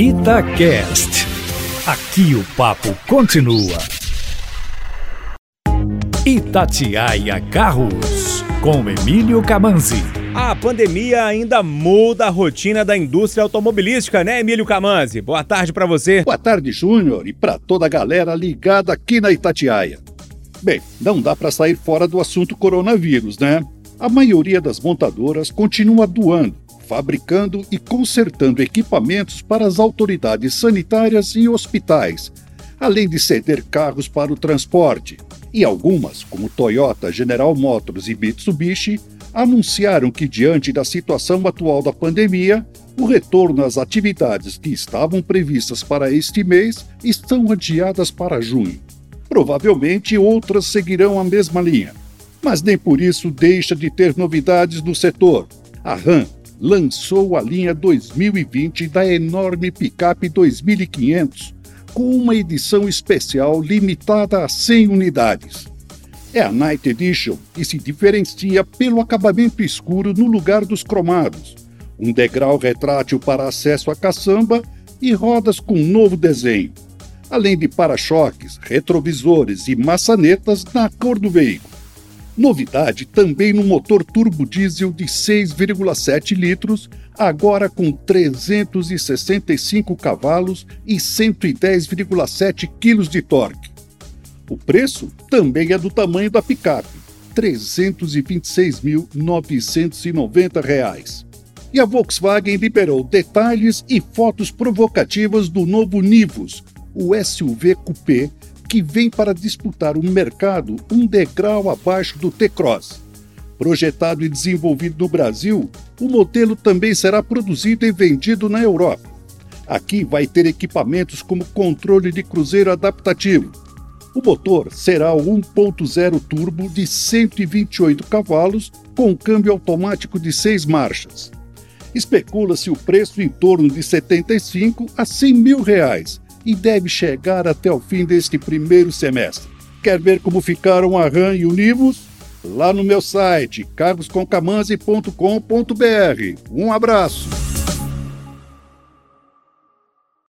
Itacast. Aqui o papo continua. Itatiaia Carros, com Emílio Camanzi. A pandemia ainda muda a rotina da indústria automobilística, né, Emílio Camanzi? Boa tarde para você. Boa tarde, Júnior, e para toda a galera ligada aqui na Itatiaia. Bem, não dá para sair fora do assunto coronavírus, né? A maioria das montadoras continua doando, fabricando e consertando equipamentos para as autoridades sanitárias e hospitais, além de ceder carros para o transporte. E algumas, como Toyota, General Motors e Mitsubishi, anunciaram que, diante da situação atual da pandemia, o retorno às atividades que estavam previstas para este mês estão adiadas para junho. Provavelmente outras seguirão a mesma linha mas nem por isso deixa de ter novidades no setor. A RAM lançou a linha 2020 da enorme picape 2500, com uma edição especial limitada a 100 unidades. É a Night Edition e se diferencia pelo acabamento escuro no lugar dos cromados, um degrau retrátil para acesso à caçamba e rodas com novo desenho, além de para-choques, retrovisores e maçanetas na cor do veículo. Novidade também no motor turbo diesel de 6,7 litros, agora com 365 cavalos e 110,7 kg de torque. O preço também é do tamanho da picape, R$ 326.990. E a Volkswagen liberou detalhes e fotos provocativas do novo Nivus, o SUV coupé que vem para disputar o mercado um degrau abaixo do T-Cross. Projetado e desenvolvido no Brasil, o modelo também será produzido e vendido na Europa. Aqui vai ter equipamentos como controle de cruzeiro adaptativo. O motor será o 1.0 turbo de 128 cavalos com câmbio automático de 6 marchas. Especula-se o preço em torno de 75 a 100 mil reais, e deve chegar até o fim deste primeiro semestre. Quer ver como ficaram a RAM e o Nivus? Lá no meu site, cargosconcamanzi.com.br. Um abraço!